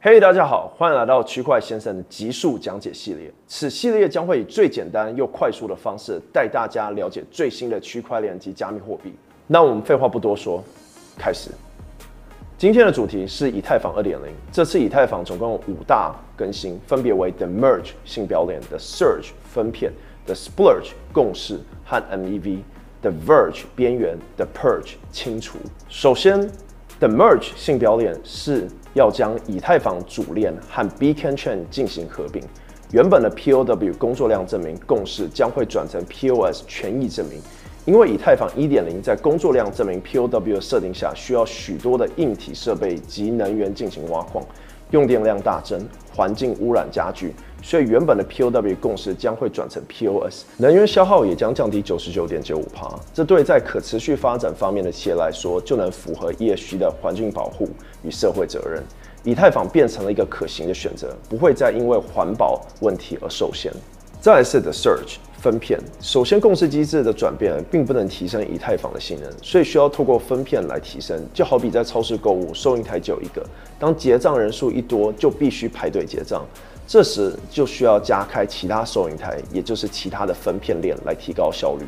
嘿，大家好，欢迎来到区块先生的极速讲解系列。此系列将会以最简单又快速的方式带大家了解最新的区块链及加密货币。那我们废话不多说，开始。今天的主题是以太坊2.0。这次以太坊总共有五大更新，分别为 The Merge 性标链、The Surge 分片、The Splurge 共识和 MEV、The Verge 边缘、The Purge 清除。首先，The Merge 性表链是要将以太坊主链和 Beacon Chain 进行合并。原本的 POW 工作量证明共识将会转成 POS 权益证明，因为以太坊1.0在工作量证明 POW 的设定下，需要许多的硬体设备及能源进行挖矿，用电量大增，环境污染加剧，所以原本的 POW 共识将会转成 POS，能源消耗也将降低九十九点九五帕。这对在可持续发展方面的企业来说，就能符合 ESG 的环境保护与社会责任。以太坊变成了一个可行的选择，不会再因为环保问题而受限。再来是 The Surge 分片，首先共识机制的转变并不能提升以太坊的性能，所以需要透过分片来提升。就好比在超市购物，收银台只有一个，当结账人数一多，就必须排队结账，这时就需要加开其他收银台，也就是其他的分片链来提高效率。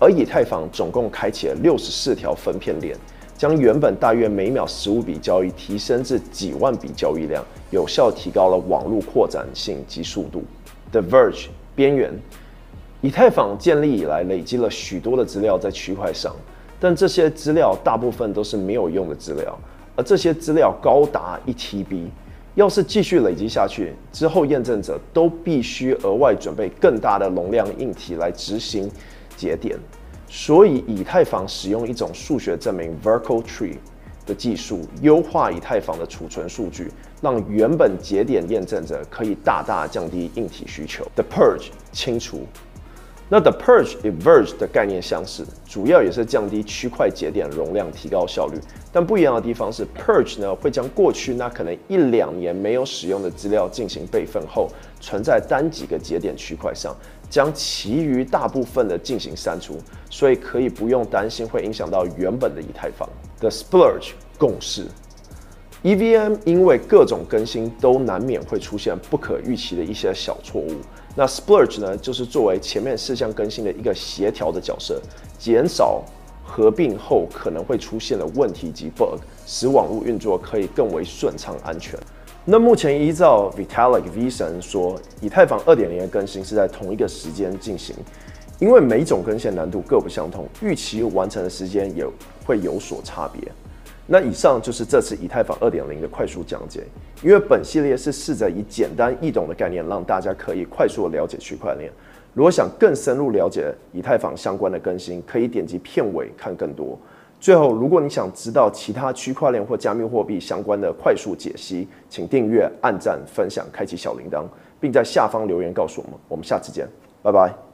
而以太坊总共开启了六十四条分片链。将原本大约每秒十五笔交易提升至几万笔交易量，有效提高了网络扩展性及速度。The Verge 边缘，以太坊建立以来累积了许多的资料在区块上，但这些资料大部分都是没有用的资料，而这些资料高达一 TB，要是继续累积下去，之后验证者都必须额外准备更大的容量硬体来执行节点。所以，以太坊使用一种数学证明 （Vertical Tree） 的技术，优化以太坊的储存数据，让原本节点验证者可以大大降低硬体需求。The Purge 清除。那 The Purge everge 的概念相似，主要也是降低区块节点容量，提高效率。但不一样的地方是，Purge 呢会将过去那可能一两年没有使用的资料进行备份后，存在单几个节点区块上。将其余大部分的进行删除，所以可以不用担心会影响到原本的以太坊。The Splurge 共识，EVM 因为各种更新都难免会出现不可预期的一些小错误。那 Splurge 呢，就是作为前面四项更新的一个协调的角色，减少合并后可能会出现的问题及 bug，使网络运作可以更为顺畅、安全。那目前依照 Vitalik V 神说，以太坊2.0的更新是在同一个时间进行，因为每种更新难度各不相同，预期完成的时间也会有所差别。那以上就是这次以太坊2.0的快速讲解，因为本系列是试着以简单易懂的概念，让大家可以快速的了解区块链。如果想更深入了解以太坊相关的更新，可以点击片尾看更多。最后，如果你想知道其他区块链或加密货币相关的快速解析，请订阅、按赞、分享、开启小铃铛，并在下方留言告诉我们。我们下次见，拜拜。